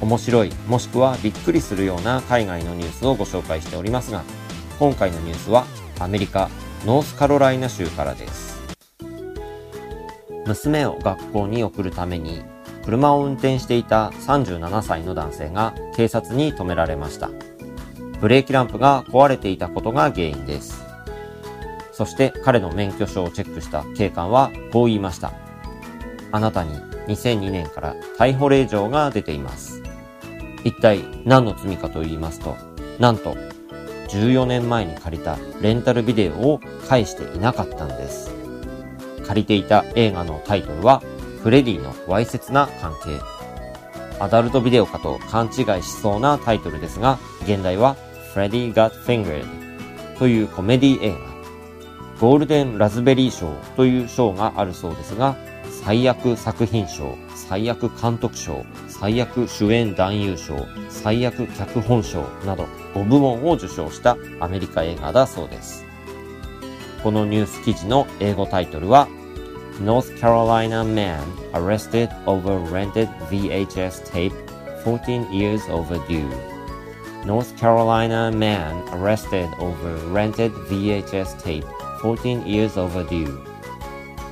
面白いもしくはびっくりするような海外のニュースをご紹介しておりますが今回のニュースはアメリカノースカロライナ州からです。娘を学校に送るために車を運転していた37歳の男性が警察に止められました。ブレーキランプが壊れていたことが原因です。そして彼の免許証をチェックした警官はこう言いました。あなたに2002年から逮捕令状が出ています。一体何の罪かと言いますと、なんと14年前に借りたレンタルビデオを返していなかったんです。借りていた映画のタイトルは、フレディのわいせつな関係。アダルトビデオかと勘違いしそうなタイトルですが、現代は Freddy Got Fingered というコメディ映画。ゴールデンラズベリー賞という賞があるそうですが、最悪作品賞、最悪監督賞、最悪主演男優賞、最悪脚本賞など5部門を受賞したアメリカ映画だそうです。このニュース記事の英語タイトルは North Carolina man arrested over rented VHS tape 14 years overdue. North Carolina man arrested over rented VHS tape 14 years overdue.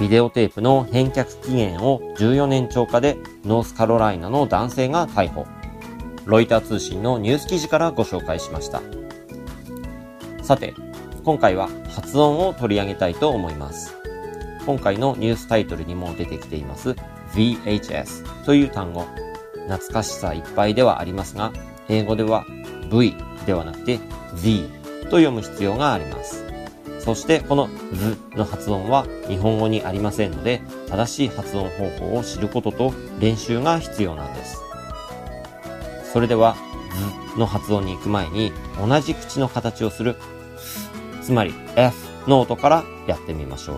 ビデオテープの返却期限を14年超過でノースカロライナの男性が逮捕。ロイター通信のニュース記事からご紹介しました。さて、今回は発音を取り上げたいと思います。今回のニュースタイトルにも出てきています VHS という単語。懐かしさいっぱいではありますが、英語では V ではなくて V と読む必要があります。そしてこの V の発音は日本語にありませんので、正しい発音方法を知ることと練習が必要なんです。それでは V の発音に行く前に同じ口の形をするつまり F の音からやってみましょう。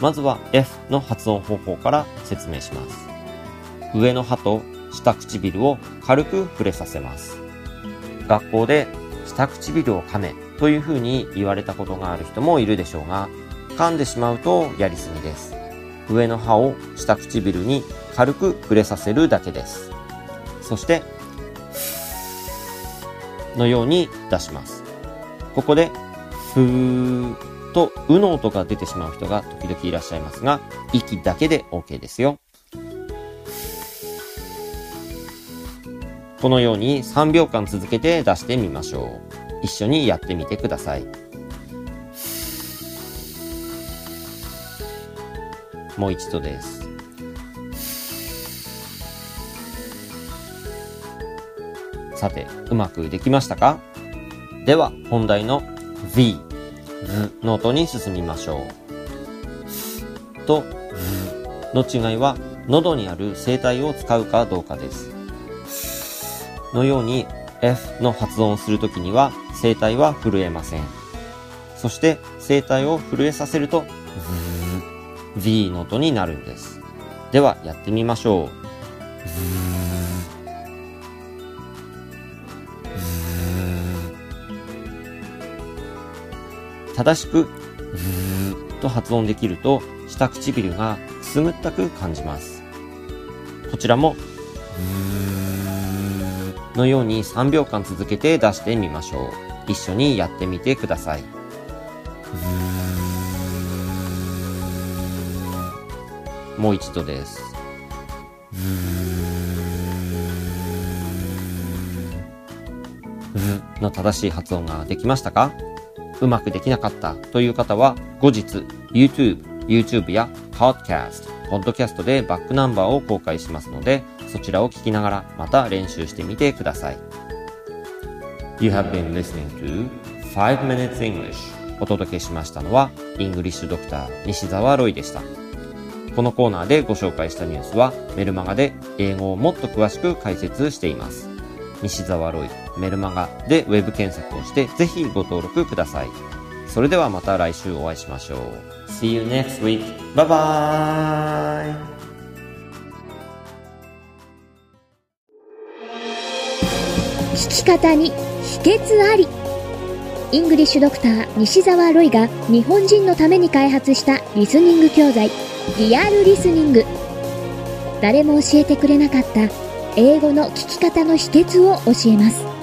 まずは F の発音方法から説明します。上の歯と下唇を軽く触れさせます。学校で下唇を噛めという風に言われたことがある人もいるでしょうが、噛んでしまうとやりすぎです。上の歯を下唇に軽く触れさせるだけです。そして、のように出します。ここで、ふーと、うの音が出てしまう人が時々いらっしゃいますが、息だけで OK ですよ。このように3秒間続けて出してみましょう。一緒にやってみてください。もう一度です。さて、うまくできましたか？では、本題の V、V の音に進みましょう。と、V の違いは、喉にある声帯を使うかどうかです。のように F の発音をするときには声帯は震えません。そして声帯を震えさせると V の音になるんです。ではやってみましょう。正しくと発音できると下唇がくすぐったく感じます。こちらものように3秒間続けて出してみましょう。一緒にやってみてください。もう一度です。の正しい発音ができましたか？うまくできなかったという方は後日 YouTube、YouTube や Podcast、Podcast でバックナンバーを公開しますのでそちらを聞きながらまた練習してみてください。You have been listening to 5 Minutes English お届けしましたのはイングリッシュドクター西澤ロイでした。このコーナーでご紹介したニュースはメルマガで英語をもっと詳しく解説しています。西澤ロイ、メルマガでウェブ検索をしてぜひご登録ください。それではまた来週お会いしましょう。See you next week. Bye bye! 聞き方に秘訣ありイングリッシュドクター西澤ロイが日本人のために開発したリスニング教材リアルリスニング誰も教えてくれなかった英語の聞き方の秘訣を教えます